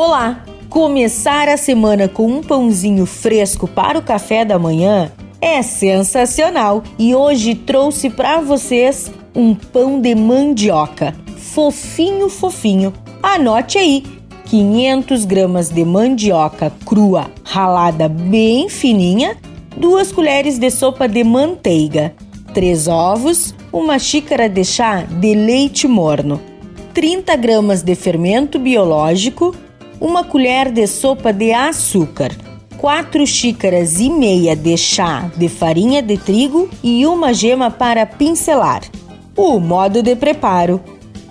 Olá! Começar a semana com um pãozinho fresco para o café da manhã é sensacional e hoje trouxe para vocês um pão de mandioca, fofinho, fofinho. Anote aí: 500 gramas de mandioca crua ralada bem fininha, duas colheres de sopa de manteiga, três ovos, uma xícara de chá de leite morno, 30 gramas de fermento biológico uma colher de sopa de açúcar, 4 xícaras e meia de chá de farinha de trigo e uma gema para pincelar. O modo de preparo: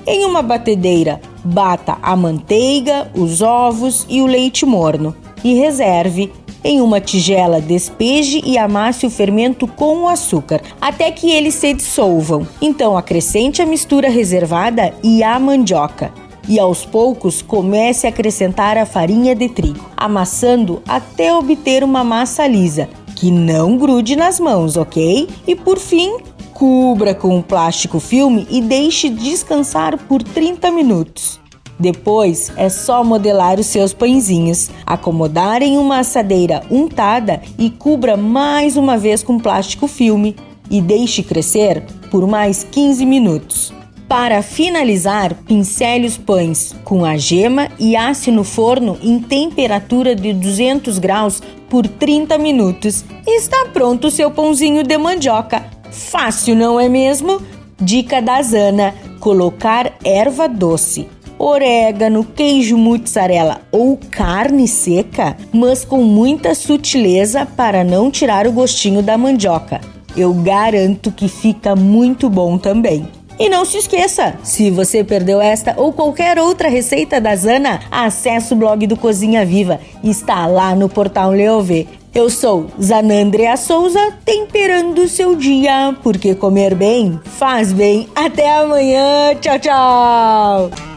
em uma batedeira, bata a manteiga, os ovos e o leite morno e reserve. Em uma tigela, despeje e amasse o fermento com o açúcar até que eles se dissolvam. Então, acrescente a mistura reservada e a mandioca e aos poucos comece a acrescentar a farinha de trigo, amassando até obter uma massa lisa, que não grude nas mãos, ok? E por fim, cubra com um plástico filme e deixe descansar por 30 minutos. Depois é só modelar os seus pãezinhos, acomodar em uma assadeira untada e cubra mais uma vez com plástico filme e deixe crescer por mais 15 minutos. Para finalizar, pincele os pães com a gema e asse no forno em temperatura de 200 graus por 30 minutos. Está pronto o seu pãozinho de mandioca. Fácil, não é mesmo? Dica da Zana: colocar erva doce orégano, queijo mussarela ou carne seca, mas com muita sutileza para não tirar o gostinho da mandioca. Eu garanto que fica muito bom também. E não se esqueça, se você perdeu esta ou qualquer outra receita da Zana, acesse o blog do Cozinha Viva. Está lá no portal Leovê. Eu sou Zanandrea Souza, temperando o seu dia, porque comer bem faz bem. Até amanhã. Tchau, tchau.